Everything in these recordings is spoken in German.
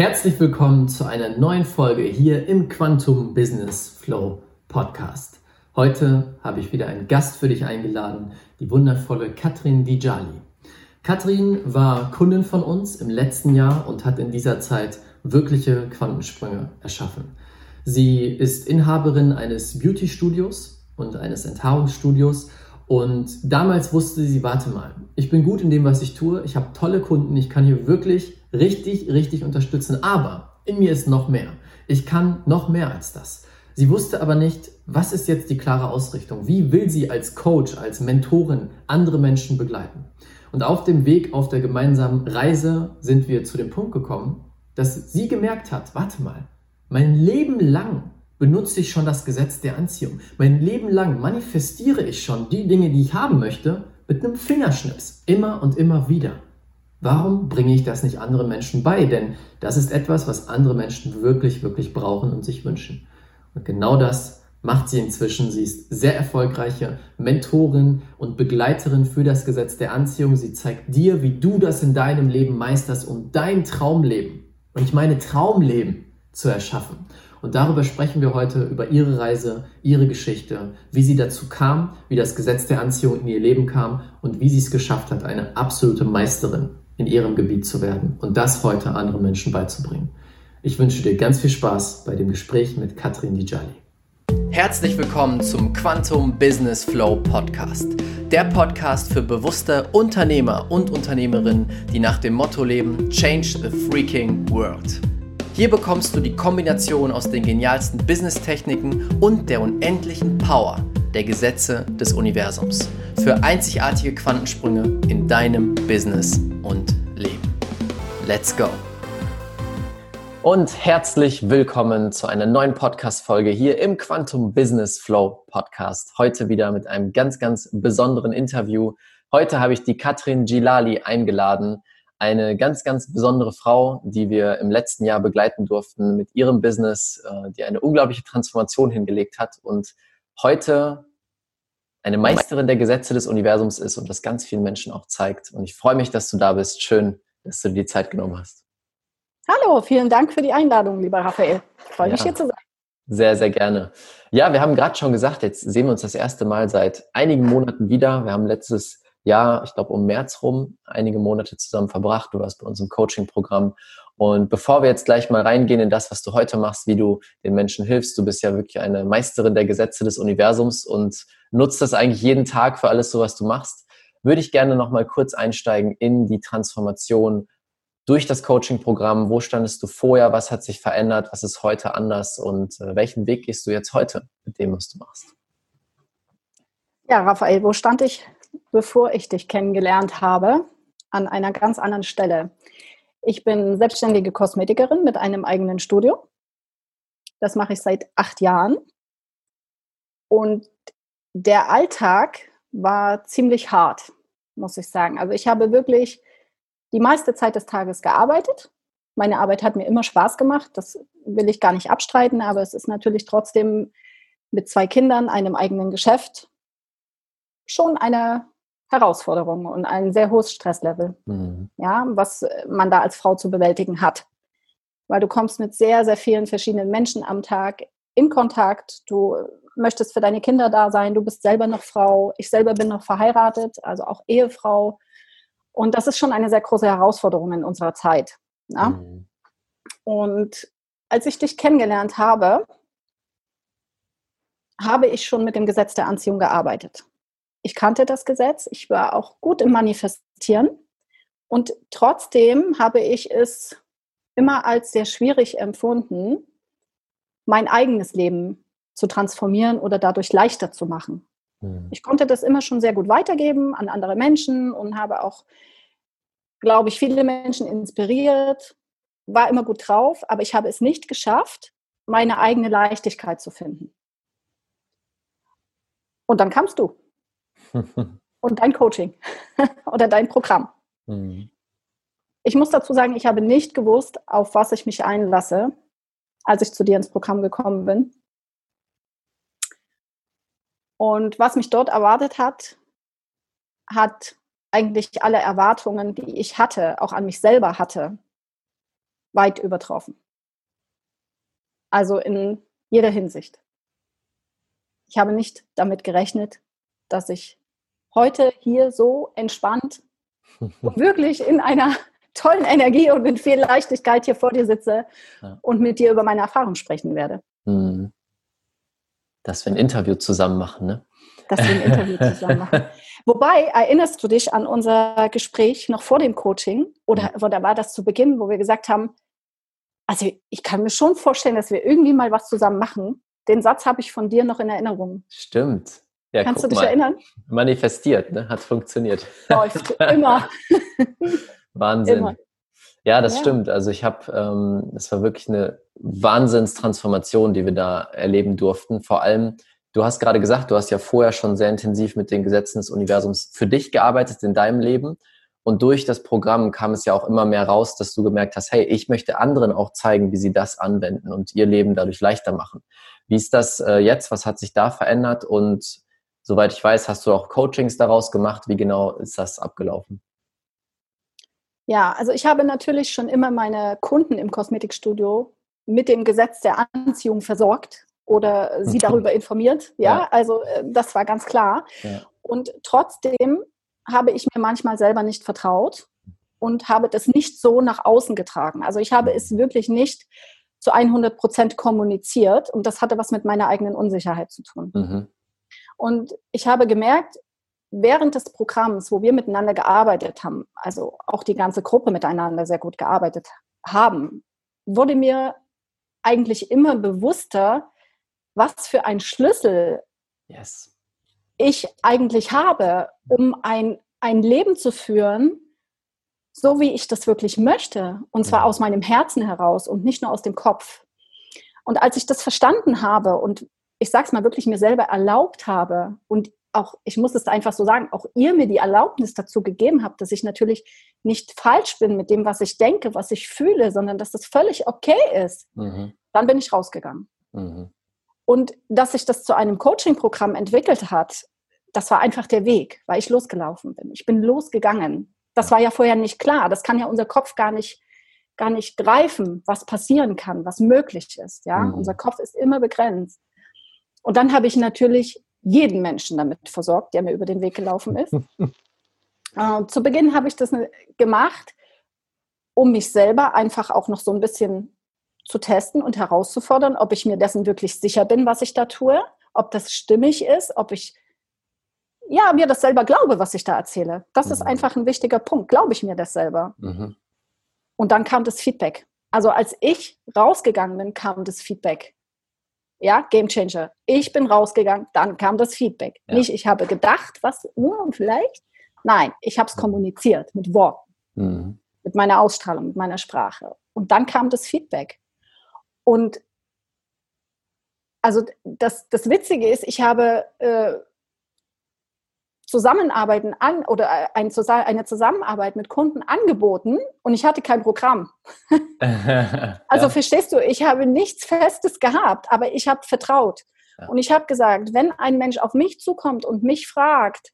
Herzlich willkommen zu einer neuen Folge hier im Quantum Business Flow Podcast. Heute habe ich wieder einen Gast für dich eingeladen, die wundervolle Katrin Dijali. Katrin war Kundin von uns im letzten Jahr und hat in dieser Zeit wirkliche Quantensprünge erschaffen. Sie ist Inhaberin eines Beauty-Studios und eines Enthaarungsstudios und damals wusste sie, warte mal, ich bin gut in dem, was ich tue, ich habe tolle Kunden, ich kann hier wirklich richtig, richtig unterstützen. Aber in mir ist noch mehr. Ich kann noch mehr als das. Sie wusste aber nicht, was ist jetzt die klare Ausrichtung? Wie will sie als Coach, als Mentorin andere Menschen begleiten? Und auf dem Weg, auf der gemeinsamen Reise sind wir zu dem Punkt gekommen, dass sie gemerkt hat, warte mal, mein Leben lang benutze ich schon das Gesetz der Anziehung. Mein Leben lang manifestiere ich schon die Dinge, die ich haben möchte, mit einem Fingerschnips. Immer und immer wieder. Warum bringe ich das nicht anderen Menschen bei? Denn das ist etwas, was andere Menschen wirklich, wirklich brauchen und sich wünschen. Und genau das macht sie inzwischen. Sie ist sehr erfolgreiche Mentorin und Begleiterin für das Gesetz der Anziehung. Sie zeigt dir, wie du das in deinem Leben meisterst, um dein Traumleben, und ich meine Traumleben, zu erschaffen. Und darüber sprechen wir heute über ihre Reise, ihre Geschichte, wie sie dazu kam, wie das Gesetz der Anziehung in ihr Leben kam und wie sie es geschafft hat, eine absolute Meisterin in ihrem Gebiet zu werden und das heute anderen Menschen beizubringen. Ich wünsche dir ganz viel Spaß bei dem Gespräch mit Katrin Dijali. Herzlich willkommen zum Quantum Business Flow Podcast. Der Podcast für bewusste Unternehmer und Unternehmerinnen, die nach dem Motto leben, Change the Freaking World. Hier bekommst du die Kombination aus den genialsten Business-Techniken und der unendlichen Power der Gesetze des Universums für einzigartige Quantensprünge in deinem Business und Leben. Let's go! Und herzlich willkommen zu einer neuen Podcast-Folge hier im Quantum Business Flow Podcast. Heute wieder mit einem ganz, ganz besonderen Interview. Heute habe ich die Katrin Gilali eingeladen, eine ganz, ganz besondere Frau, die wir im letzten Jahr begleiten durften mit ihrem Business, äh, die eine unglaubliche Transformation hingelegt hat und heute eine Meisterin der Gesetze des Universums ist und das ganz vielen Menschen auch zeigt. Und ich freue mich, dass du da bist. Schön, dass du dir die Zeit genommen hast. Hallo, vielen Dank für die Einladung, lieber Raphael. Freue ja, mich hier zu sein. Sehr, sehr gerne. Ja, wir haben gerade schon gesagt, jetzt sehen wir uns das erste Mal seit einigen Monaten wieder. Wir haben letztes Jahr, ich glaube um März rum, einige Monate zusammen verbracht. Du warst bei uns im Coaching-Programm und bevor wir jetzt gleich mal reingehen in das, was du heute machst, wie du den Menschen hilfst, du bist ja wirklich eine Meisterin der Gesetze des Universums und nutzt das eigentlich jeden Tag für alles so, was du machst, würde ich gerne noch mal kurz einsteigen in die Transformation durch das Coaching-Programm. Wo standest du vorher? Was hat sich verändert? Was ist heute anders? Und äh, welchen Weg gehst du jetzt heute mit dem, was du machst? Ja, Raphael, wo stand ich, bevor ich dich kennengelernt habe? An einer ganz anderen Stelle. Ich bin selbstständige Kosmetikerin mit einem eigenen Studio. Das mache ich seit acht Jahren. Und der Alltag war ziemlich hart, muss ich sagen. Also ich habe wirklich die meiste Zeit des Tages gearbeitet. Meine Arbeit hat mir immer Spaß gemacht. Das will ich gar nicht abstreiten, aber es ist natürlich trotzdem mit zwei Kindern, einem eigenen Geschäft schon eine Herausforderung und ein sehr hohes Stresslevel, mhm. ja, was man da als Frau zu bewältigen hat. Weil du kommst mit sehr, sehr vielen verschiedenen Menschen am Tag in Kontakt. Du möchtest für deine Kinder da sein. Du bist selber noch Frau. Ich selber bin noch verheiratet, also auch Ehefrau. Und das ist schon eine sehr große Herausforderung in unserer Zeit. Ja? Mhm. Und als ich dich kennengelernt habe, habe ich schon mit dem Gesetz der Anziehung gearbeitet. Ich kannte das Gesetz, ich war auch gut im Manifestieren und trotzdem habe ich es immer als sehr schwierig empfunden, mein eigenes Leben zu transformieren oder dadurch leichter zu machen. Mhm. Ich konnte das immer schon sehr gut weitergeben an andere Menschen und habe auch, glaube ich, viele Menschen inspiriert, war immer gut drauf, aber ich habe es nicht geschafft, meine eigene Leichtigkeit zu finden. Und dann kamst du. Und dein Coaching oder dein Programm. Mhm. Ich muss dazu sagen, ich habe nicht gewusst, auf was ich mich einlasse, als ich zu dir ins Programm gekommen bin. Und was mich dort erwartet hat, hat eigentlich alle Erwartungen, die ich hatte, auch an mich selber hatte, weit übertroffen. Also in jeder Hinsicht. Ich habe nicht damit gerechnet, dass ich heute hier so entspannt und wirklich in einer tollen Energie und mit viel Leichtigkeit hier vor dir sitze ja. und mit dir über meine Erfahrung sprechen werde. Mhm. Dass wir ein Interview zusammen machen, ne? Dass wir ein Interview zusammen machen. Wobei, erinnerst du dich an unser Gespräch noch vor dem Coaching? Oder, oder war das zu Beginn, wo wir gesagt haben, also ich kann mir schon vorstellen, dass wir irgendwie mal was zusammen machen. Den Satz habe ich von dir noch in Erinnerung. Stimmt. Ja, Kannst du dich mal. erinnern? Manifestiert, ne? hat funktioniert. Läuft immer. Wahnsinn. Immer. Ja, das ja. stimmt. Also ich habe, ähm, es war wirklich eine Wahnsinnstransformation, die wir da erleben durften. Vor allem, du hast gerade gesagt, du hast ja vorher schon sehr intensiv mit den Gesetzen des Universums für dich gearbeitet in deinem Leben. Und durch das Programm kam es ja auch immer mehr raus, dass du gemerkt hast, hey, ich möchte anderen auch zeigen, wie sie das anwenden und ihr Leben dadurch leichter machen. Wie ist das äh, jetzt? Was hat sich da verändert? Und soweit ich weiß, hast du auch Coachings daraus gemacht. Wie genau ist das abgelaufen? Ja, also ich habe natürlich schon immer meine Kunden im Kosmetikstudio mit dem Gesetz der Anziehung versorgt oder sie darüber informiert. Ja, ja. also äh, das war ganz klar. Ja. Und trotzdem habe ich mir manchmal selber nicht vertraut und habe das nicht so nach außen getragen. Also ich habe es wirklich nicht zu 100 Prozent kommuniziert und das hatte was mit meiner eigenen Unsicherheit zu tun. Mhm. Und ich habe gemerkt, während des Programms, wo wir miteinander gearbeitet haben, also auch die ganze Gruppe miteinander sehr gut gearbeitet haben, wurde mir eigentlich immer bewusster, was für ein Schlüssel yes. ich eigentlich habe, um ein, ein Leben zu führen, so wie ich das wirklich möchte, und zwar aus meinem Herzen heraus und nicht nur aus dem Kopf. Und als ich das verstanden habe und ich sage es mal wirklich mir selber erlaubt habe und auch, ich muss es einfach so sagen, auch ihr mir die Erlaubnis dazu gegeben habt, dass ich natürlich nicht falsch bin mit dem, was ich denke, was ich fühle, sondern dass das völlig okay ist, mhm. dann bin ich rausgegangen. Mhm. Und dass sich das zu einem Coaching-Programm entwickelt hat, das war einfach der Weg, weil ich losgelaufen bin. Ich bin losgegangen. Das war ja vorher nicht klar. Das kann ja unser Kopf gar nicht, gar nicht greifen, was passieren kann, was möglich ist. Ja, mhm. unser Kopf ist immer begrenzt. Und dann habe ich natürlich jeden Menschen damit versorgt, der mir über den Weg gelaufen ist. äh, zu Beginn habe ich das gemacht, um mich selber einfach auch noch so ein bisschen zu testen und herauszufordern, ob ich mir dessen wirklich sicher bin, was ich da tue, ob das stimmig ist, ob ich ja, mir das selber glaube, was ich da erzähle. Das mhm. ist einfach ein wichtiger Punkt. Glaube ich mir das selber? Mhm. Und dann kam das Feedback. Also als ich rausgegangen bin, kam das Feedback. Ja, Game Changer. Ich bin rausgegangen, dann kam das Feedback. Ja. Nicht, ich habe gedacht, was, uh, vielleicht. Nein, ich habe es kommuniziert mit Worten, mhm. mit meiner Ausstrahlung, mit meiner Sprache. Und dann kam das Feedback. Und also das, das Witzige ist, ich habe äh, Zusammenarbeiten an oder äh, ein, eine Zusammenarbeit mit Kunden angeboten und ich hatte kein Programm. also ja. verstehst du, ich habe nichts Festes gehabt, aber ich habe vertraut. Ja. Und ich habe gesagt, wenn ein Mensch auf mich zukommt und mich fragt,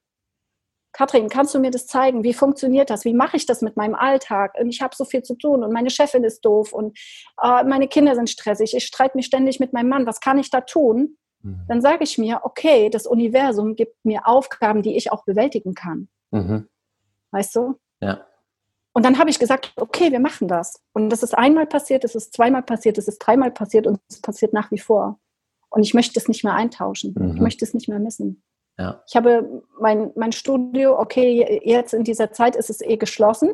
Katrin, kannst du mir das zeigen? Wie funktioniert das? Wie mache ich das mit meinem Alltag? Ich habe so viel zu tun und meine Chefin ist doof und äh, meine Kinder sind stressig. Ich streite mich ständig mit meinem Mann. Was kann ich da tun? Mhm. dann sage ich mir, okay, das Universum gibt mir Aufgaben, die ich auch bewältigen kann. Mhm. Weißt du? Ja. Und dann habe ich gesagt, okay, wir machen das. Und das ist einmal passiert, es ist zweimal passiert, es ist dreimal passiert und es passiert nach wie vor. Und ich möchte es nicht mehr eintauschen. Mhm. Ich möchte es nicht mehr missen. Ja. Ich habe mein, mein Studio, okay, jetzt in dieser Zeit ist es eh geschlossen.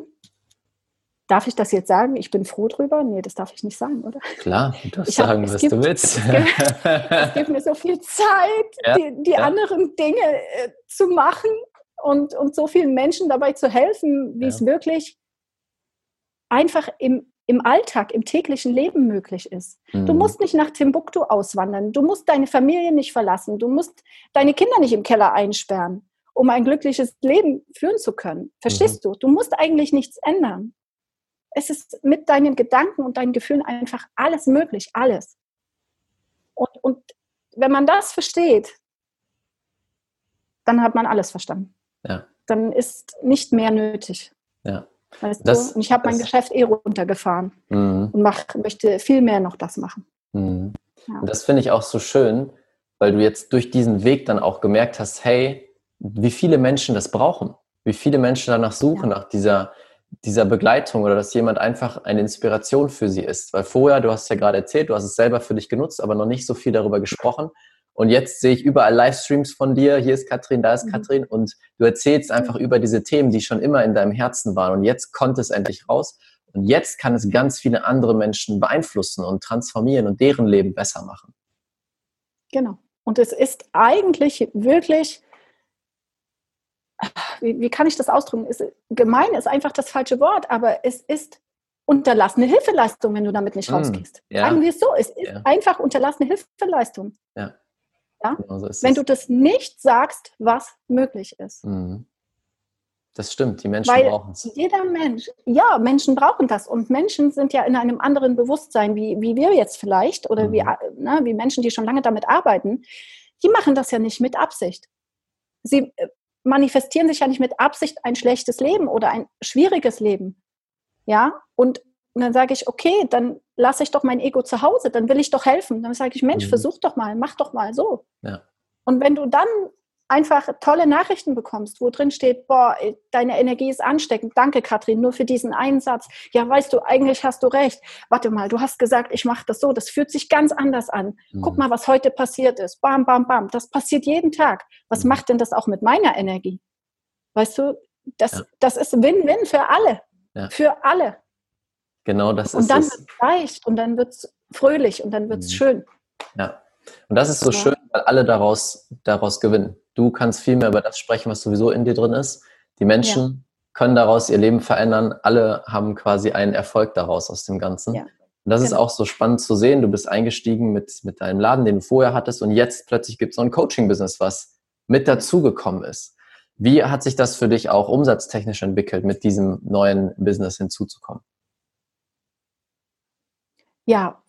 Darf ich das jetzt sagen? Ich bin froh drüber? Nee, das darf ich nicht sagen, oder? Klar, du darfst hab, sagen, was gibt, du willst. Es gibt, es gibt, mir so viel Zeit, ja, die, die ja. anderen Dinge äh, zu machen und, und so vielen Menschen dabei zu helfen, wie ja. es wirklich einfach im, im Alltag, im täglichen Leben möglich ist. Mhm. Du musst nicht nach Timbuktu auswandern, du musst deine Familie nicht verlassen, du musst deine Kinder nicht im Keller einsperren, um ein glückliches Leben führen zu können. Verstehst mhm. du? Du musst eigentlich nichts ändern es ist mit deinen Gedanken und deinen Gefühlen einfach alles möglich, alles. Und, und wenn man das versteht, dann hat man alles verstanden. Ja. Dann ist nicht mehr nötig. Ja. Weißt das, du? Und ich habe mein Geschäft eh runtergefahren mhm. und mach, möchte viel mehr noch das machen. Mhm. Ja. Das finde ich auch so schön, weil du jetzt durch diesen Weg dann auch gemerkt hast, hey, wie viele Menschen das brauchen, wie viele Menschen danach suchen, ja. nach dieser, dieser Begleitung oder dass jemand einfach eine Inspiration für sie ist. Weil vorher, du hast ja gerade erzählt, du hast es selber für dich genutzt, aber noch nicht so viel darüber gesprochen. Und jetzt sehe ich überall Livestreams von dir. Hier ist Katrin, da ist mhm. Katrin. Und du erzählst einfach über diese Themen, die schon immer in deinem Herzen waren. Und jetzt kommt es endlich raus. Und jetzt kann es ganz viele andere Menschen beeinflussen und transformieren und deren Leben besser machen. Genau. Und es ist eigentlich wirklich, wie, wie kann ich das ausdrücken? Ist, gemein ist einfach das falsche Wort, aber es ist unterlassene Hilfeleistung, wenn du damit nicht mm, rausgehst. Ja. Sagen wir es so, es ist ja. einfach unterlassene Hilfeleistung. Ja. Ja? Genau so wenn du das nicht sagst, was möglich ist. Mhm. Das stimmt, die Menschen brauchen es. Jeder Mensch, ja, Menschen brauchen das. Und Menschen sind ja in einem anderen Bewusstsein, wie, wie wir jetzt vielleicht, oder mhm. wie, ne, wie Menschen, die schon lange damit arbeiten. Die machen das ja nicht mit Absicht. Sie äh, manifestieren sich ja nicht mit Absicht ein schlechtes Leben oder ein schwieriges Leben. Ja, und und dann sage ich, okay, dann lasse ich doch mein Ego zu Hause, dann will ich doch helfen. Dann sage ich, Mensch, mhm. versuch doch mal, mach doch mal so. Ja. Und wenn du dann einfach tolle Nachrichten bekommst, wo drin steht, boah, deine Energie ist ansteckend. Danke, Katrin, nur für diesen einen Satz. Ja, weißt du, eigentlich hast du recht. Warte mal, du hast gesagt, ich mache das so. Das fühlt sich ganz anders an. Mhm. Guck mal, was heute passiert ist. Bam, bam, bam. Das passiert jeden Tag. Was mhm. macht denn das auch mit meiner Energie? Weißt du, das, ja. das ist Win-Win für alle. Ja. Für alle. Genau das und ist es. Und dann wird es leicht und dann wird es fröhlich und dann wird es mhm. schön. Ja. Und das ist so ja. schön, alle daraus, daraus gewinnen. Du kannst viel mehr über das sprechen, was sowieso in dir drin ist. Die Menschen ja. können daraus ihr Leben verändern. Alle haben quasi einen Erfolg daraus aus dem Ganzen. Ja. Und das genau. ist auch so spannend zu sehen. Du bist eingestiegen mit, mit deinem Laden, den du vorher hattest, und jetzt plötzlich gibt es so ein Coaching-Business, was mit dazugekommen ist. Wie hat sich das für dich auch umsatztechnisch entwickelt, mit diesem neuen Business hinzuzukommen? Ja,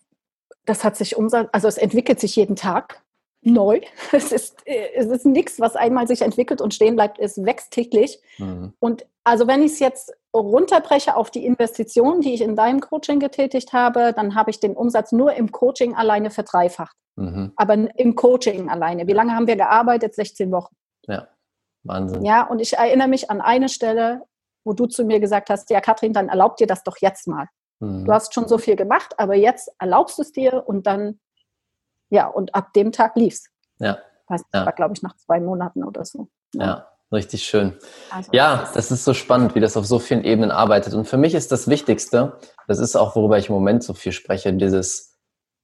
das hat sich umsatz, also es entwickelt sich jeden Tag neu. Es ist, es ist nichts, was einmal sich entwickelt und stehen bleibt. Es wächst täglich. Mhm. Und also wenn ich es jetzt runterbreche auf die Investitionen, die ich in deinem Coaching getätigt habe, dann habe ich den Umsatz nur im Coaching alleine verdreifacht. Mhm. Aber im Coaching alleine. Wie lange haben wir gearbeitet? 16 Wochen. Ja, Wahnsinn. Ja, und ich erinnere mich an eine Stelle, wo du zu mir gesagt hast, ja, Katrin, dann erlaubt dir das doch jetzt mal. Mhm. Du hast schon so viel gemacht, aber jetzt erlaubst du es dir und dann, ja, und ab dem Tag lief's. Ja. Das ja. war, glaube ich, nach zwei Monaten oder so. Ja. ja. Richtig schön. Also, ja, das ist so spannend, wie das auf so vielen Ebenen arbeitet. Und für mich ist das Wichtigste, das ist auch, worüber ich im Moment so viel spreche, dieses,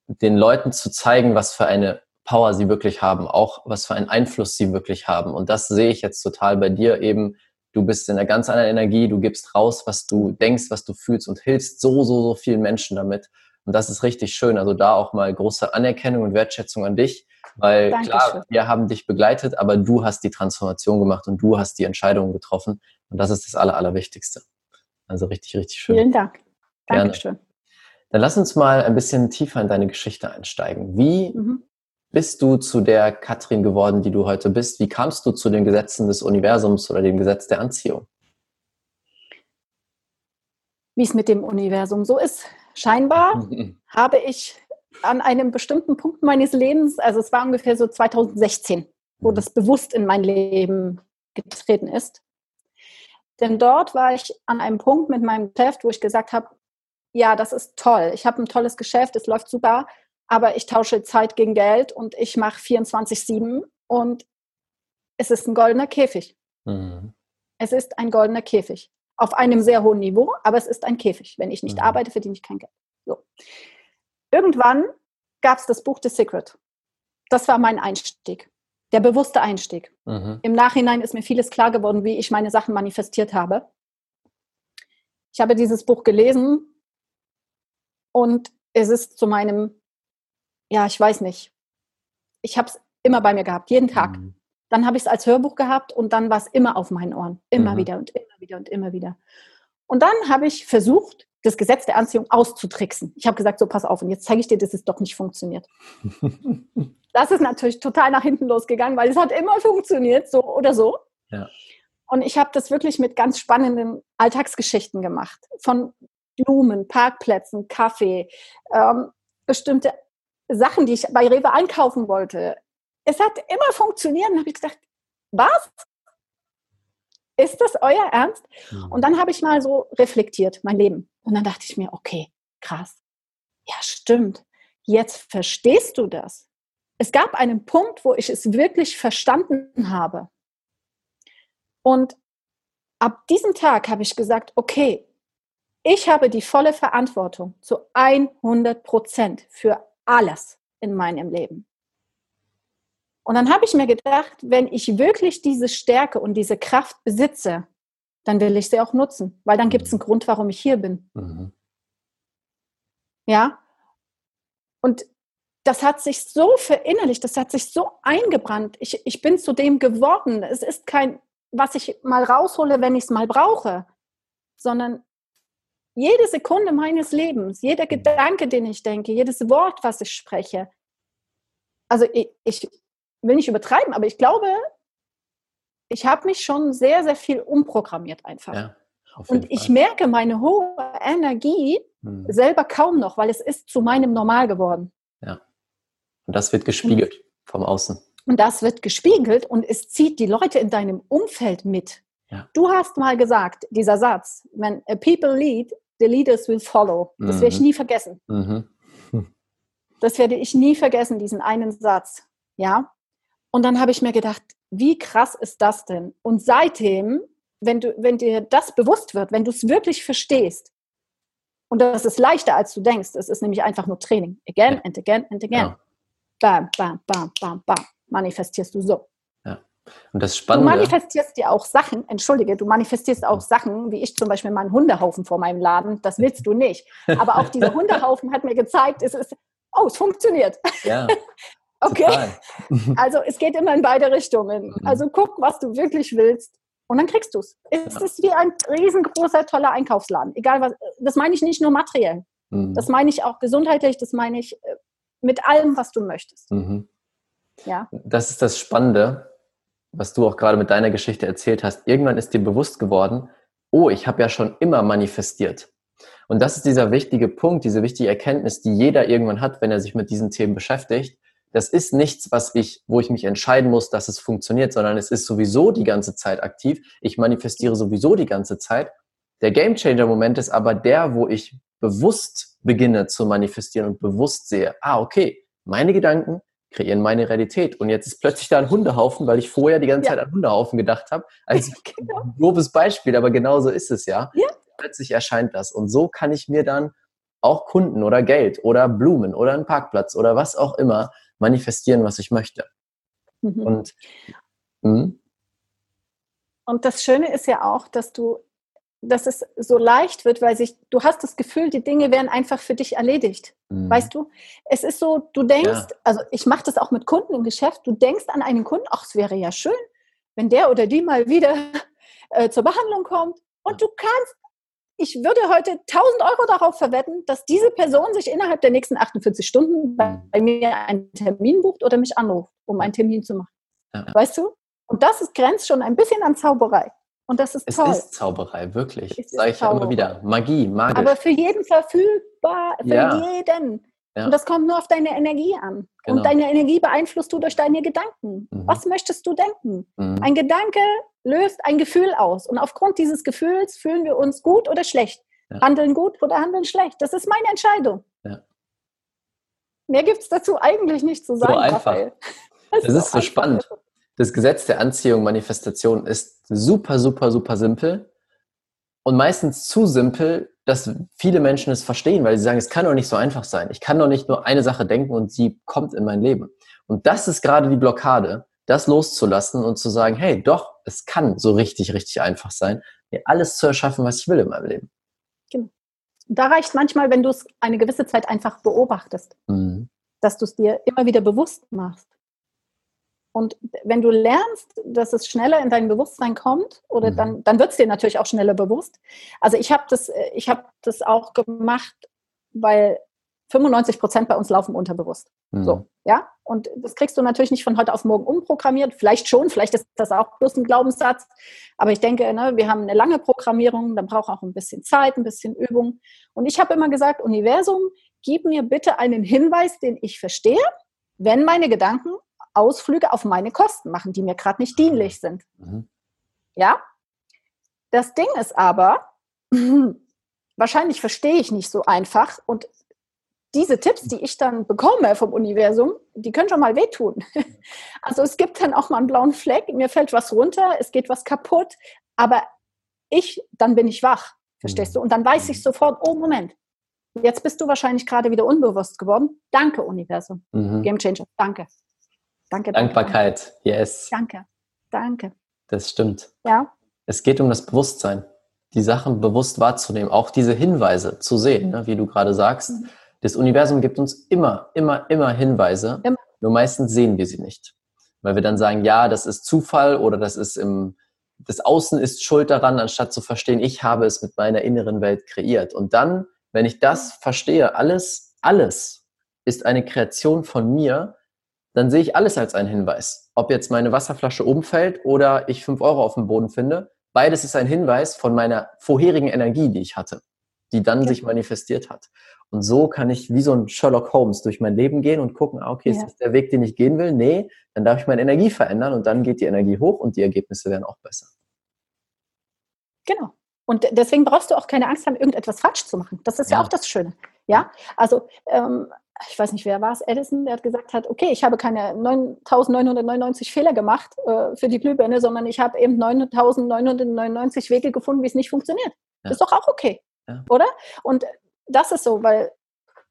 den Leuten zu zeigen, was für eine Power sie wirklich haben, auch was für einen Einfluss sie wirklich haben. Und das sehe ich jetzt total bei dir eben, du bist in einer ganz anderen Energie, du gibst raus, was du denkst, was du fühlst und hilfst so, so, so vielen Menschen damit. Und das ist richtig schön. Also da auch mal große Anerkennung und Wertschätzung an dich, weil Dankeschön. klar, wir haben dich begleitet, aber du hast die Transformation gemacht und du hast die Entscheidungen getroffen. Und das ist das Aller, Allerwichtigste. Also richtig, richtig schön. Vielen Dank. Dankeschön. Gerne. Dann lass uns mal ein bisschen tiefer in deine Geschichte einsteigen. Wie mhm bist du zu der Katrin geworden, die du heute bist? Wie kamst du zu den Gesetzen des Universums oder dem Gesetz der Anziehung? Wie es mit dem Universum so ist. Scheinbar habe ich an einem bestimmten Punkt meines Lebens, also es war ungefähr so 2016, wo mhm. das bewusst in mein Leben getreten ist. Denn dort war ich an einem Punkt mit meinem Geschäft, wo ich gesagt habe, ja, das ist toll. Ich habe ein tolles Geschäft, es läuft super, aber ich tausche Zeit gegen Geld und ich mache 24-7 und es ist ein goldener Käfig. Mhm. Es ist ein goldener Käfig. Auf einem sehr hohen Niveau, aber es ist ein Käfig. Wenn ich nicht mhm. arbeite, verdiene ich kein Geld. So. Irgendwann gab es das Buch The Secret. Das war mein Einstieg, der bewusste Einstieg. Mhm. Im Nachhinein ist mir vieles klar geworden, wie ich meine Sachen manifestiert habe. Ich habe dieses Buch gelesen und es ist zu meinem ja, ich weiß nicht. Ich habe es immer bei mir gehabt, jeden Tag. Mhm. Dann habe ich es als Hörbuch gehabt und dann war es immer auf meinen Ohren. Immer mhm. wieder und immer wieder und immer wieder. Und dann habe ich versucht, das Gesetz der Anziehung auszutricksen. Ich habe gesagt, so pass auf, und jetzt zeige ich dir, dass es doch nicht funktioniert. das ist natürlich total nach hinten losgegangen, weil es hat immer funktioniert, so oder so. Ja. Und ich habe das wirklich mit ganz spannenden Alltagsgeschichten gemacht. Von Blumen, Parkplätzen, Kaffee, ähm, bestimmte Sachen, die ich bei Rewe einkaufen wollte. Es hat immer funktioniert. Und habe ich gedacht, was? Ist das euer Ernst? Mhm. Und dann habe ich mal so reflektiert, mein Leben. Und dann dachte ich mir, okay, krass. Ja, stimmt. Jetzt verstehst du das. Es gab einen Punkt, wo ich es wirklich verstanden habe. Und ab diesem Tag habe ich gesagt, okay, ich habe die volle Verantwortung zu 100 Prozent für alles in meinem Leben. Und dann habe ich mir gedacht, wenn ich wirklich diese Stärke und diese Kraft besitze, dann will ich sie auch nutzen, weil dann gibt es einen Grund, warum ich hier bin. Mhm. Ja? Und das hat sich so verinnerlicht, das hat sich so eingebrannt. Ich, ich bin zu dem geworden. Es ist kein, was ich mal raushole, wenn ich es mal brauche, sondern jede Sekunde meines Lebens, jeder mhm. Gedanke, den ich denke, jedes Wort, was ich spreche. Also ich, ich will nicht übertreiben, aber ich glaube, ich habe mich schon sehr, sehr viel umprogrammiert einfach. Ja, und ich Fall. merke meine hohe Energie hm. selber kaum noch, weil es ist zu meinem Normal geworden. Ja. Und das wird gespiegelt und, vom Außen. Und das wird gespiegelt und es zieht die Leute in deinem Umfeld mit. Ja. Du hast mal gesagt, dieser Satz, when a people lead, the leaders will follow. Das mhm. werde ich nie vergessen. Mhm. Das werde ich nie vergessen, diesen einen Satz. Ja. Und dann habe ich mir gedacht, wie krass ist das denn? Und seitdem, wenn, du, wenn dir das bewusst wird, wenn du es wirklich verstehst, und das ist leichter, als du denkst, es ist nämlich einfach nur Training. Again and again and again. Ja. Bam, bam, bam, bam, bam. Manifestierst du so. Und das Spannende. Du manifestierst dir auch Sachen, entschuldige, du manifestierst auch Sachen, wie ich zum Beispiel meinen Hundehaufen vor meinem Laden. Das willst du nicht. Aber auch dieser Hundehaufen hat mir gezeigt, es ist, oh, es funktioniert. Ja. Okay. also es geht immer in beide Richtungen. Mhm. Also guck, was du wirklich willst und dann kriegst du es. Es ja. ist wie ein riesengroßer, toller Einkaufsladen. Egal was, das meine ich nicht nur materiell. Mhm. Das meine ich auch gesundheitlich, das meine ich äh, mit allem, was du möchtest. Mhm. Ja. Das ist das Spannende, was du auch gerade mit deiner Geschichte erzählt hast. Irgendwann ist dir bewusst geworden, oh, ich habe ja schon immer manifestiert. Und das ist dieser wichtige Punkt, diese wichtige Erkenntnis, die jeder irgendwann hat, wenn er sich mit diesen Themen beschäftigt das ist nichts, was ich, wo ich mich entscheiden muss, dass es funktioniert, sondern es ist sowieso die ganze Zeit aktiv. Ich manifestiere sowieso die ganze Zeit. Der Gamechanger Moment ist aber der, wo ich bewusst beginne zu manifestieren und bewusst sehe, ah, okay, meine Gedanken kreieren meine Realität. Und jetzt ist plötzlich da ein Hundehaufen, weil ich vorher die ganze ja. Zeit an Hundehaufen gedacht habe. Also genau. ein grobes Beispiel, aber genauso ist es ja. ja. Plötzlich erscheint das. Und so kann ich mir dann auch Kunden oder Geld oder Blumen oder einen Parkplatz oder was auch immer manifestieren, was ich möchte. Mhm. Und, hm? und das Schöne ist ja auch, dass du, dass es so leicht wird, weil sich, du hast das Gefühl, die Dinge werden einfach für dich erledigt. Mhm. Weißt du? Es ist so, du denkst, ja. also ich mache das auch mit Kunden im Geschäft, du denkst an einen Kunden, ach, es wäre ja schön, wenn der oder die mal wieder äh, zur Behandlung kommt. Und du kannst ich würde heute 1000 Euro darauf verwetten, dass diese Person sich innerhalb der nächsten 48 Stunden bei, bei mir einen Termin bucht oder mich anruft, um einen Termin zu machen. Ja. Weißt du? Und das ist, grenzt schon ein bisschen an Zauberei. Und das ist es toll. Es ist Zauberei, wirklich. Sage ich ja immer wieder. Magie, magisch. Aber für jeden verfügbar, für ja. jeden. Ja. Und das kommt nur auf deine Energie an. Genau. Und deine Energie beeinflusst du durch deine Gedanken. Mhm. Was möchtest du denken? Mhm. Ein Gedanke löst ein Gefühl aus. Und aufgrund dieses Gefühls fühlen wir uns gut oder schlecht. Ja. Handeln gut oder handeln schlecht. Das ist meine Entscheidung. Ja. Mehr gibt es dazu eigentlich nicht zu sagen. So einfach. Das, das ist so spannend. Das Gesetz der Anziehung, Manifestation ist super, super, super simpel und meistens zu simpel, dass viele Menschen es verstehen, weil sie sagen, es kann doch nicht so einfach sein. Ich kann doch nicht nur eine Sache denken und sie kommt in mein Leben. Und das ist gerade die Blockade, das loszulassen und zu sagen, hey, doch, es kann so richtig, richtig einfach sein, mir alles zu erschaffen, was ich will in meinem Leben. Genau. Da reicht manchmal, wenn du es eine gewisse Zeit einfach beobachtest, mhm. dass du es dir immer wieder bewusst machst. Und wenn du lernst, dass es schneller in dein Bewusstsein kommt, oder mhm. dann, dann wird es dir natürlich auch schneller bewusst. Also ich habe das, ich hab das auch gemacht, weil 95 Prozent bei uns laufen unterbewusst. Mhm. So, ja. Und das kriegst du natürlich nicht von heute auf morgen umprogrammiert. Vielleicht schon, vielleicht ist das auch bloß ein Glaubenssatz. Aber ich denke, ne, wir haben eine lange Programmierung, dann braucht auch ein bisschen Zeit, ein bisschen Übung. Und ich habe immer gesagt, Universum, gib mir bitte einen Hinweis, den ich verstehe, wenn meine Gedanken Ausflüge auf meine Kosten machen, die mir gerade nicht dienlich sind. Mhm. Ja? Das Ding ist aber, wahrscheinlich verstehe ich nicht so einfach und diese Tipps, die ich dann bekomme vom Universum, die können schon mal wehtun. Also es gibt dann auch mal einen blauen Fleck, mir fällt was runter, es geht was kaputt, aber ich, dann bin ich wach, verstehst du? Und dann weiß ich mhm. sofort, oh Moment, jetzt bist du wahrscheinlich gerade wieder unbewusst geworden. Danke, Universum. Mhm. Game Changer, danke. Danke. Dankbarkeit, danke. yes. Danke, danke. Das stimmt. Ja. Es geht um das Bewusstsein, die Sachen bewusst wahrzunehmen, auch diese Hinweise zu sehen, ne, wie du gerade sagst. Mhm das Universum gibt uns immer, immer, immer Hinweise, immer. nur meistens sehen wir sie nicht. Weil wir dann sagen, ja, das ist Zufall oder das ist im, das Außen ist schuld daran, anstatt zu verstehen, ich habe es mit meiner inneren Welt kreiert. Und dann, wenn ich das verstehe, alles, alles ist eine Kreation von mir, dann sehe ich alles als einen Hinweis. Ob jetzt meine Wasserflasche umfällt oder ich fünf Euro auf dem Boden finde, beides ist ein Hinweis von meiner vorherigen Energie, die ich hatte, die dann ja. sich manifestiert hat. Und so kann ich wie so ein Sherlock Holmes durch mein Leben gehen und gucken, ah, okay, ist das der Weg, den ich gehen will? Nee, dann darf ich meine Energie verändern und dann geht die Energie hoch und die Ergebnisse werden auch besser. Genau. Und deswegen brauchst du auch keine Angst haben, irgendetwas falsch zu machen. Das ist ja, ja auch das Schöne. Ja, also ähm, ich weiß nicht, wer war es, Edison, der hat gesagt hat, okay, ich habe keine 9.999 Fehler gemacht äh, für die Glühbirne, sondern ich habe eben 9.999 Wege gefunden, wie es nicht funktioniert. Ja. Ist doch auch okay, ja. oder? Und das ist so, weil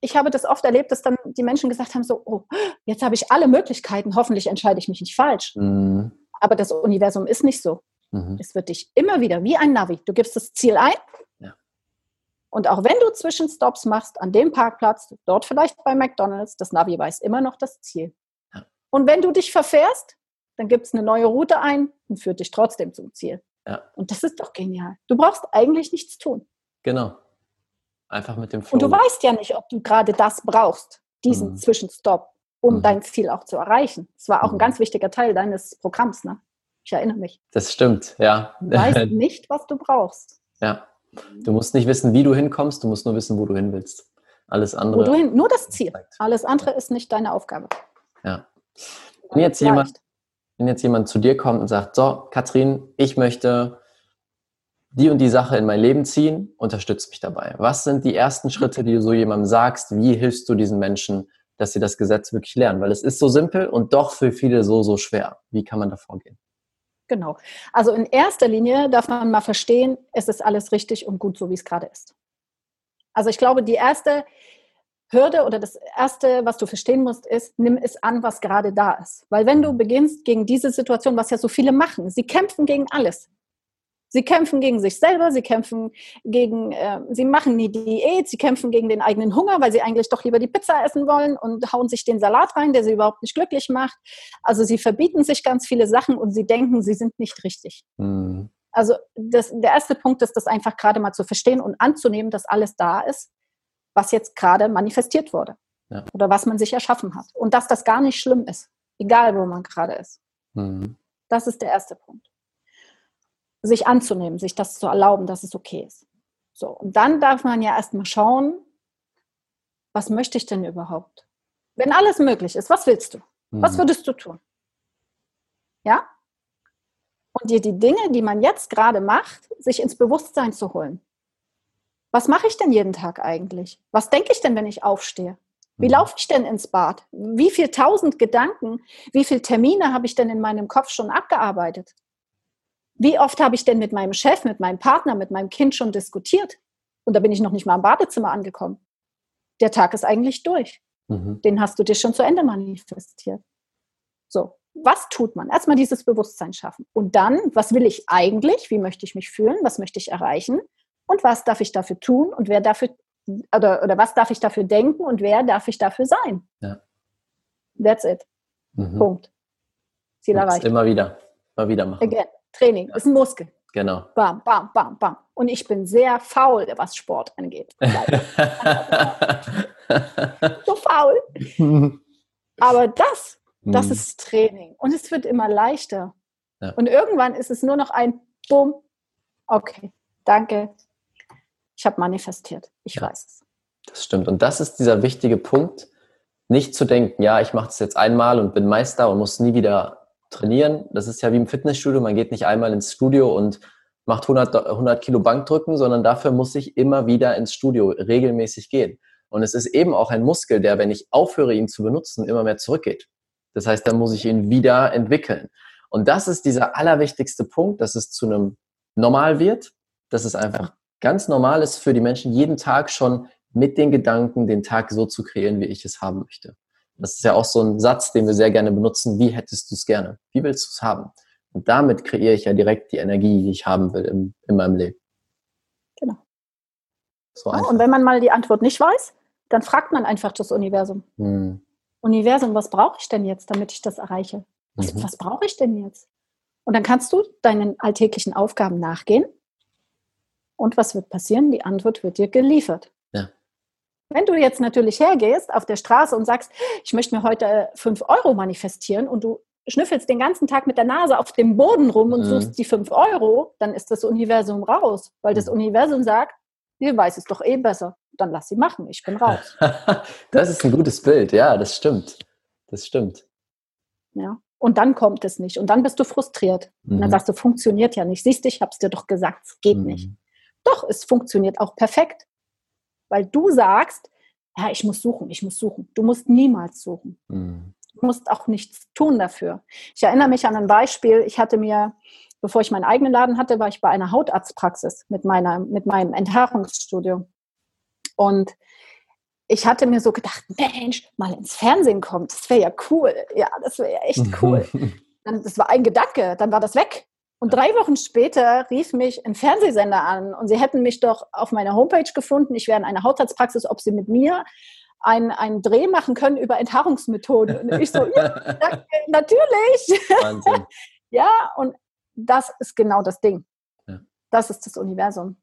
ich habe das oft erlebt, dass dann die Menschen gesagt haben, so, oh, jetzt habe ich alle Möglichkeiten, hoffentlich entscheide ich mich nicht falsch. Mhm. Aber das Universum ist nicht so. Mhm. Es wird dich immer wieder wie ein Navi. Du gibst das Ziel ein. Ja. Und auch wenn du Zwischenstops machst an dem Parkplatz, dort vielleicht bei McDonalds, das Navi weiß immer noch das Ziel. Ja. Und wenn du dich verfährst, dann gibt es eine neue Route ein und führt dich trotzdem zum Ziel. Ja. Und das ist doch genial. Du brauchst eigentlich nichts tun. Genau. Einfach mit dem Flow. Und du weißt ja nicht, ob du gerade das brauchst, diesen mhm. Zwischenstopp, um mhm. dein Ziel auch zu erreichen. Das war auch mhm. ein ganz wichtiger Teil deines Programms, ne? Ich erinnere mich. Das stimmt, ja. Du weißt nicht, was du brauchst. Ja. Du musst nicht wissen, wie du hinkommst, du musst nur wissen, wo du hin willst. Alles andere. Wo du hin, nur das Ziel. Alles andere ist nicht deine Aufgabe. Ja. Wenn jetzt, jemand, wenn jetzt jemand zu dir kommt und sagt, so, Katrin, ich möchte die und die Sache in mein Leben ziehen, unterstützt mich dabei. Was sind die ersten Schritte, die du so jemandem sagst? Wie hilfst du diesen Menschen, dass sie das Gesetz wirklich lernen? Weil es ist so simpel und doch für viele so, so schwer. Wie kann man da vorgehen? Genau. Also in erster Linie darf man mal verstehen, es ist alles richtig und gut so, wie es gerade ist. Also ich glaube, die erste Hürde oder das erste, was du verstehen musst, ist, nimm es an, was gerade da ist. Weil wenn du beginnst gegen diese Situation, was ja so viele machen, sie kämpfen gegen alles. Sie kämpfen gegen sich selber, sie kämpfen gegen, äh, sie machen nie Diät, sie kämpfen gegen den eigenen Hunger, weil sie eigentlich doch lieber die Pizza essen wollen und hauen sich den Salat rein, der sie überhaupt nicht glücklich macht. Also sie verbieten sich ganz viele Sachen und sie denken, sie sind nicht richtig. Mhm. Also das, der erste Punkt ist, das einfach gerade mal zu verstehen und anzunehmen, dass alles da ist, was jetzt gerade manifestiert wurde ja. oder was man sich erschaffen hat und dass das gar nicht schlimm ist, egal wo man gerade ist. Mhm. Das ist der erste Punkt sich anzunehmen, sich das zu erlauben, dass es okay ist. So, und dann darf man ja erstmal schauen, was möchte ich denn überhaupt? Wenn alles möglich ist, was willst du? Mhm. Was würdest du tun? Ja? Und dir die Dinge, die man jetzt gerade macht, sich ins Bewusstsein zu holen. Was mache ich denn jeden Tag eigentlich? Was denke ich denn, wenn ich aufstehe? Wie mhm. laufe ich denn ins Bad? Wie viele tausend Gedanken, wie viele Termine habe ich denn in meinem Kopf schon abgearbeitet? Wie oft habe ich denn mit meinem Chef, mit meinem Partner, mit meinem Kind schon diskutiert? Und da bin ich noch nicht mal im Badezimmer angekommen. Der Tag ist eigentlich durch. Mhm. Den hast du dir schon zu Ende manifestiert. So, was tut man? Erstmal dieses Bewusstsein schaffen. Und dann, was will ich eigentlich? Wie möchte ich mich fühlen? Was möchte ich erreichen? Und was darf ich dafür tun? Und wer dafür, oder, oder was darf ich dafür denken? Und wer darf ich dafür sein? Ja. That's it. Mhm. Punkt. Ziel erreicht. Immer wieder. Immer wieder machen. Again. Training ja. ist ein Muskel. Genau. Bam, bam, bam, bam. Und ich bin sehr faul, was Sport angeht. so faul. Aber das, das mhm. ist Training. Und es wird immer leichter. Ja. Und irgendwann ist es nur noch ein Bumm. Okay, danke. Ich habe manifestiert. Ich ja. weiß es. Das stimmt. Und das ist dieser wichtige Punkt, nicht zu denken, ja, ich mache das jetzt einmal und bin Meister und muss nie wieder trainieren. Das ist ja wie im Fitnessstudio. Man geht nicht einmal ins Studio und macht 100, 100 Kilo Bankdrücken, sondern dafür muss ich immer wieder ins Studio regelmäßig gehen. Und es ist eben auch ein Muskel, der, wenn ich aufhöre, ihn zu benutzen, immer mehr zurückgeht. Das heißt, dann muss ich ihn wieder entwickeln. Und das ist dieser allerwichtigste Punkt, dass es zu einem Normal wird, dass es einfach ganz normal ist für die Menschen, jeden Tag schon mit den Gedanken den Tag so zu kreieren, wie ich es haben möchte. Das ist ja auch so ein Satz, den wir sehr gerne benutzen. Wie hättest du es gerne? Wie willst du es haben? Und damit kreiere ich ja direkt die Energie, die ich haben will im, in meinem Leben. Genau. So ja, und wenn man mal die Antwort nicht weiß, dann fragt man einfach das Universum. Hm. Universum, was brauche ich denn jetzt, damit ich das erreiche? Was, mhm. was brauche ich denn jetzt? Und dann kannst du deinen alltäglichen Aufgaben nachgehen. Und was wird passieren? Die Antwort wird dir geliefert. Wenn du jetzt natürlich hergehst auf der Straße und sagst, ich möchte mir heute 5 Euro manifestieren und du schnüffelst den ganzen Tag mit der Nase auf dem Boden rum und mhm. suchst die 5 Euro, dann ist das Universum raus, weil das mhm. Universum sagt, ihr weiß es doch eh besser. Dann lass sie machen, ich bin raus. das ist ein gutes Bild, ja, das stimmt. Das stimmt. Ja. Und dann kommt es nicht. Und dann bist du frustriert. Mhm. Und dann mhm. sagst du, funktioniert ja nicht. Siehst du, ich habe es dir doch gesagt, es geht mhm. nicht. Doch, es funktioniert auch perfekt weil du sagst, ja, ich muss suchen, ich muss suchen. Du musst niemals suchen. Mhm. Du musst auch nichts tun dafür. Ich erinnere mich an ein Beispiel. Ich hatte mir, bevor ich meinen eigenen Laden hatte, war ich bei einer Hautarztpraxis mit, meiner, mit meinem Enthaarungsstudio. Und ich hatte mir so gedacht, Mensch, mal ins Fernsehen kommt, das wäre ja cool. Ja, das wäre ja echt cool. Dann, das war ein Gedanke, dann war das weg. Und drei Wochen später rief mich ein Fernsehsender an und sie hätten mich doch auf meiner Homepage gefunden. Ich wäre in einer Hautarztpraxis, ob sie mit mir einen, einen Dreh machen können über Enthaarungsmethoden. Und ich so, ja, natürlich. Wahnsinn. ja, und das ist genau das Ding. Ja. Das ist das Universum.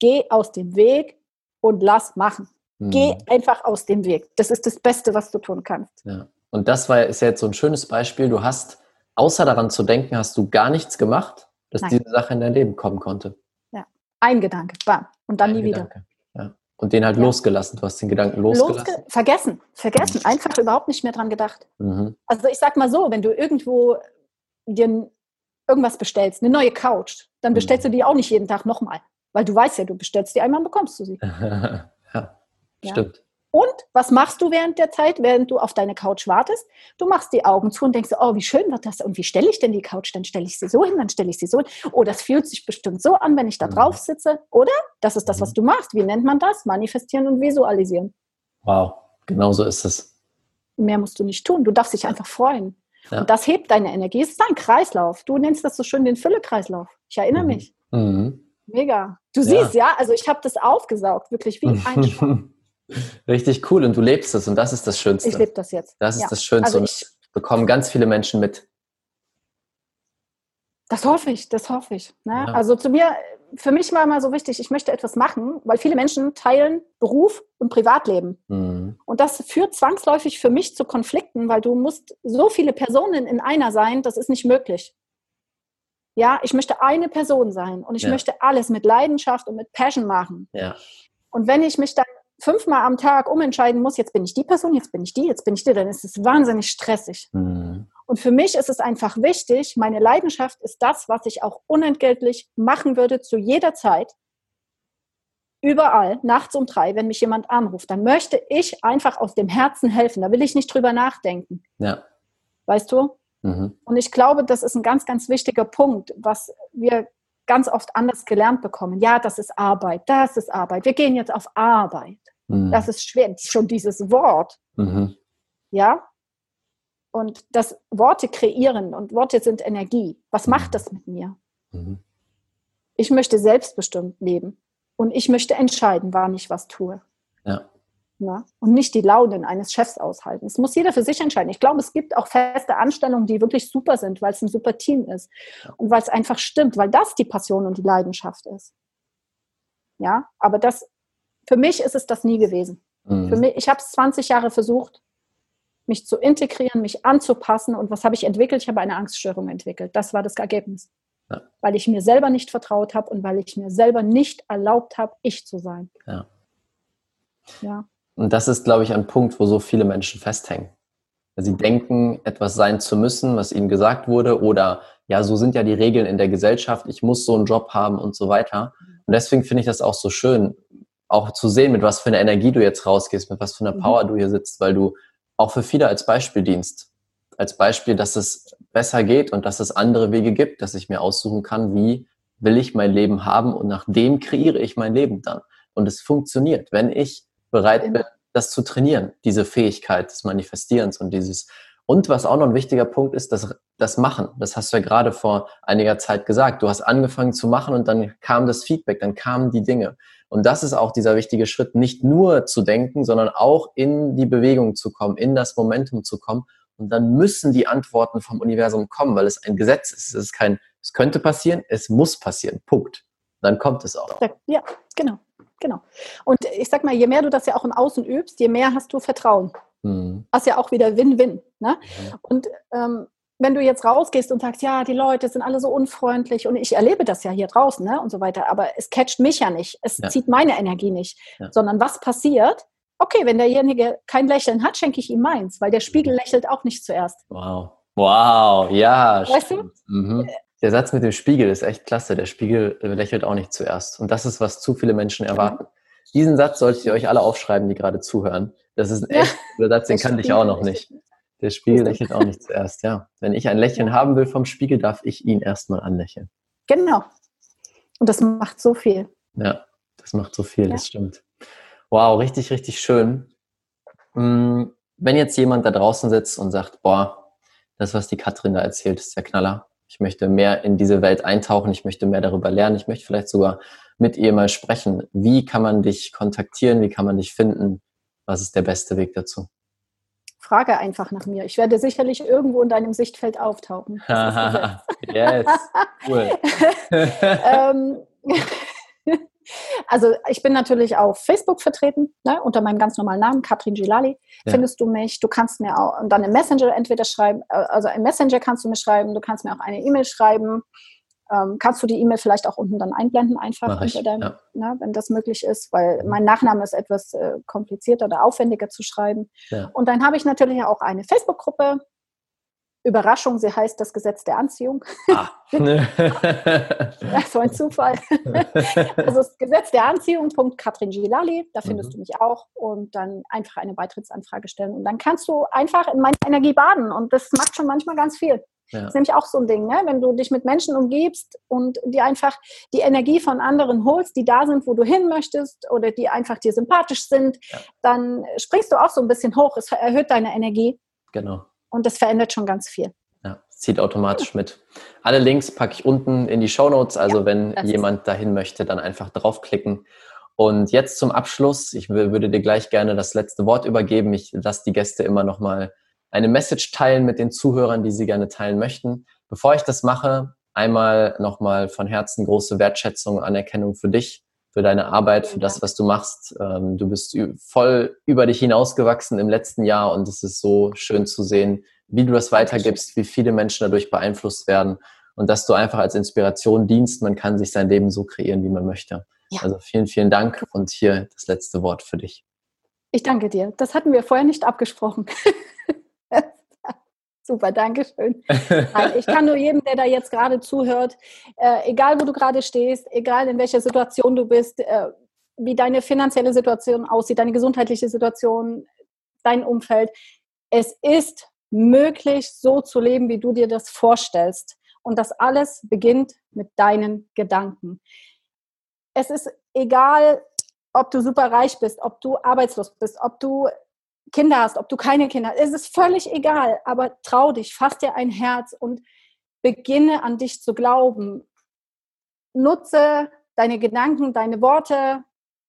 Geh aus dem Weg und lass machen. Mhm. Geh einfach aus dem Weg. Das ist das Beste, was du tun kannst. Ja. Und das war, ist ja jetzt so ein schönes Beispiel. Du hast außer daran zu denken, hast du gar nichts gemacht, dass Nein. diese Sache in dein Leben kommen konnte. Ja, ein Gedanke, bam, und dann Ein nie Gedanke. wieder. Ja. Und den halt ja. losgelassen. Du hast den Gedanken losgelassen. Losge vergessen, vergessen, mhm. einfach überhaupt nicht mehr dran gedacht. Mhm. Also ich sag mal so, wenn du irgendwo dir irgendwas bestellst, eine neue Couch, dann bestellst mhm. du die auch nicht jeden Tag nochmal. Weil du weißt ja, du bestellst die einmal und bekommst du sie. ja, stimmt. Und was machst du während der Zeit, während du auf deine Couch wartest? Du machst die Augen zu und denkst, oh, wie schön wird das? Und wie stelle ich denn die Couch? Dann stelle ich sie so hin, dann stelle ich sie so hin. Oh, das fühlt sich bestimmt so an, wenn ich da mhm. drauf sitze. Oder? Das ist das, was mhm. du machst. Wie nennt man das? Manifestieren und visualisieren. Wow, genau so ist es. Mehr musst du nicht tun. Du darfst dich einfach freuen. Ja. Und das hebt deine Energie. Es ist ein Kreislauf. Du nennst das so schön den Fülle-Kreislauf. Ich erinnere mhm. mich. Mhm. Mega. Du ja. siehst, ja, also ich habe das aufgesaugt, wirklich wie ein Schwamm. Richtig cool und du lebst es und das ist das Schönste. Ich lebe das jetzt. Das ist ja. das Schönste also und bekommen ganz viele Menschen mit. Das hoffe ich, das hoffe ich. Ne? Ja. Also zu mir, für mich war immer so wichtig, ich möchte etwas machen, weil viele Menschen teilen Beruf und Privatleben. Mhm. Und das führt zwangsläufig für mich zu Konflikten, weil du musst so viele Personen in einer sein, das ist nicht möglich. Ja, ich möchte eine Person sein und ich ja. möchte alles mit Leidenschaft und mit Passion machen. Ja. Und wenn ich mich dann fünfmal am Tag umentscheiden muss, jetzt bin ich die Person, jetzt bin ich die, jetzt bin ich die, dann ist es wahnsinnig stressig. Mhm. Und für mich ist es einfach wichtig, meine Leidenschaft ist das, was ich auch unentgeltlich machen würde zu jeder Zeit. Überall, nachts um drei, wenn mich jemand anruft, dann möchte ich einfach aus dem Herzen helfen. Da will ich nicht drüber nachdenken. Ja. Weißt du? Mhm. Und ich glaube, das ist ein ganz, ganz wichtiger Punkt, was wir ganz oft anders gelernt bekommen. Ja, das ist Arbeit, das ist Arbeit. Wir gehen jetzt auf Arbeit. Mhm. Das ist schwer, schon dieses Wort. Mhm. Ja? Und das Worte kreieren und Worte sind Energie. Was mhm. macht das mit mir? Mhm. Ich möchte selbstbestimmt leben und ich möchte entscheiden, wann ich was tue. Ja. Na? Und nicht die Launen eines Chefs aushalten. Es muss jeder für sich entscheiden. Ich glaube, es gibt auch feste Anstellungen, die wirklich super sind, weil es ein super Team ist und weil es einfach stimmt, weil das die Passion und die Leidenschaft ist. Ja, aber das für mich ist es das nie gewesen. Mhm. Für mich, ich habe es 20 Jahre versucht, mich zu integrieren, mich anzupassen. Und was habe ich entwickelt? Ich habe eine Angststörung entwickelt. Das war das Ergebnis. Ja. Weil ich mir selber nicht vertraut habe und weil ich mir selber nicht erlaubt habe, ich zu sein. Ja. ja. Und das ist, glaube ich, ein Punkt, wo so viele Menschen festhängen. Sie denken, etwas sein zu müssen, was ihnen gesagt wurde, oder ja, so sind ja die Regeln in der Gesellschaft, ich muss so einen Job haben und so weiter. Und deswegen finde ich das auch so schön, auch zu sehen, mit was für einer Energie du jetzt rausgehst, mit was für einer mhm. Power du hier sitzt, weil du auch für viele als Beispiel dienst. Als Beispiel, dass es besser geht und dass es andere Wege gibt, dass ich mir aussuchen kann, wie will ich mein Leben haben und nach dem kreiere ich mein Leben dann. Und es funktioniert, wenn ich bereit bin, das zu trainieren, diese Fähigkeit des Manifestierens und dieses und was auch noch ein wichtiger Punkt ist, das, das Machen. Das hast du ja gerade vor einiger Zeit gesagt. Du hast angefangen zu machen und dann kam das Feedback, dann kamen die Dinge. Und das ist auch dieser wichtige Schritt, nicht nur zu denken, sondern auch in die Bewegung zu kommen, in das Momentum zu kommen. Und dann müssen die Antworten vom Universum kommen, weil es ein Gesetz ist. Es ist kein, es könnte passieren, es muss passieren. Punkt. Dann kommt es auch. Ja, genau, genau. Und ich sag mal, je mehr du das ja auch im Außen übst, je mehr hast du Vertrauen. Mhm. Was ja auch wieder Win-Win. Ne? Mhm. Und ähm, wenn du jetzt rausgehst und sagst, ja, die Leute sind alle so unfreundlich und ich erlebe das ja hier draußen ne, und so weiter, aber es catcht mich ja nicht, es ja. zieht meine Energie nicht, ja. sondern was passiert? Okay, wenn derjenige kein Lächeln hat, schenke ich ihm meins, weil der Spiegel mhm. lächelt auch nicht zuerst. Wow, wow, ja. Weißt du? Mhm. Der Satz mit dem Spiegel ist echt klasse. Der Spiegel lächelt auch nicht zuerst. Und das ist, was zu viele Menschen erwarten. Diesen Satz solltet ihr euch alle aufschreiben, die gerade zuhören. Das ist ein echt ja, Satz, den kannte ich auch noch nicht. Der Spiegel lächelt auch nicht zuerst, ja. Wenn ich ein Lächeln haben will vom Spiegel, darf ich ihn erstmal anlächeln. Genau. Und das macht so viel. Ja, das macht so viel, ja. das stimmt. Wow, richtig, richtig schön. Hm, wenn jetzt jemand da draußen sitzt und sagt, boah, das, was die Katrin da erzählt, ist der Knaller. Ich möchte mehr in diese Welt eintauchen, ich möchte mehr darüber lernen, ich möchte vielleicht sogar mit ihr mal sprechen. Wie kann man dich kontaktieren? Wie kann man dich finden? Was ist der beste Weg dazu? Frage einfach nach mir. Ich werde sicherlich irgendwo in deinem Sichtfeld auftauchen. yes, cool. ähm, also ich bin natürlich auf Facebook vertreten, ne, unter meinem ganz normalen Namen, Katrin Gilali, ja. findest du mich. Du kannst mir auch dann im Messenger entweder schreiben, äh, also im Messenger kannst du mir schreiben, du kannst mir auch eine E-Mail schreiben. Ähm, kannst du die E-Mail vielleicht auch unten dann einblenden, einfach unter deinem, ja. ne, wenn das möglich ist, weil mhm. mein Nachname ist etwas äh, komplizierter oder aufwendiger zu schreiben. Ja. Und dann habe ich natürlich auch eine Facebook-Gruppe. Überraschung, sie heißt das Gesetz der Anziehung. Ah. ja, so ein Zufall. also das Gesetz der Anziehung, Katrin Gilali, da findest mhm. du mich auch und dann einfach eine Beitrittsanfrage stellen und dann kannst du einfach in meine Energie baden und das macht schon manchmal ganz viel. Ja. Das ist nämlich auch so ein Ding, ne? wenn du dich mit Menschen umgibst und dir einfach die Energie von anderen holst, die da sind, wo du hin möchtest oder die einfach dir sympathisch sind, ja. dann springst du auch so ein bisschen hoch. Es erhöht deine Energie. Genau. Und das verändert schon ganz viel. Ja, zieht automatisch mit. Alle Links packe ich unten in die Show Notes. Also ja, wenn jemand dahin möchte, dann einfach draufklicken. Und jetzt zum Abschluss, ich würde dir gleich gerne das letzte Wort übergeben. Ich lasse die Gäste immer noch mal eine Message teilen mit den Zuhörern, die sie gerne teilen möchten. Bevor ich das mache, einmal nochmal von Herzen große Wertschätzung, Anerkennung für dich, für deine Arbeit, für das, was du machst. Ähm, du bist voll über dich hinausgewachsen im letzten Jahr und es ist so schön zu sehen, wie du das weitergibst, wie viele Menschen dadurch beeinflusst werden und dass du einfach als Inspiration dienst. Man kann sich sein Leben so kreieren, wie man möchte. Ja. Also vielen, vielen Dank und hier das letzte Wort für dich. Ich danke dir. Das hatten wir vorher nicht abgesprochen. Super, danke schön. ich kann nur jedem, der da jetzt gerade zuhört, äh, egal wo du gerade stehst, egal in welcher Situation du bist, äh, wie deine finanzielle Situation aussieht, deine gesundheitliche Situation, dein Umfeld, es ist möglich, so zu leben, wie du dir das vorstellst. Und das alles beginnt mit deinen Gedanken. Es ist egal, ob du super reich bist, ob du arbeitslos bist, ob du Kinder hast, ob du keine Kinder hast, es ist völlig egal, aber trau dich, fass dir ein Herz und beginne an dich zu glauben. Nutze deine Gedanken, deine Worte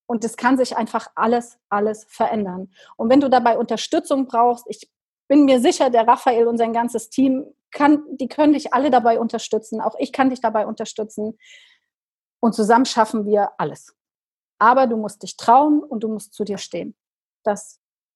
und es kann sich einfach alles, alles verändern. Und wenn du dabei Unterstützung brauchst, ich bin mir sicher, der Raphael und sein ganzes Team, kann, die können dich alle dabei unterstützen. Auch ich kann dich dabei unterstützen. Und zusammen schaffen wir alles. Aber du musst dich trauen und du musst zu dir stehen. das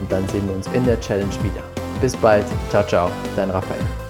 und dann sehen wir uns in der Challenge wieder. Bis bald, ciao, ciao, dein Raphael.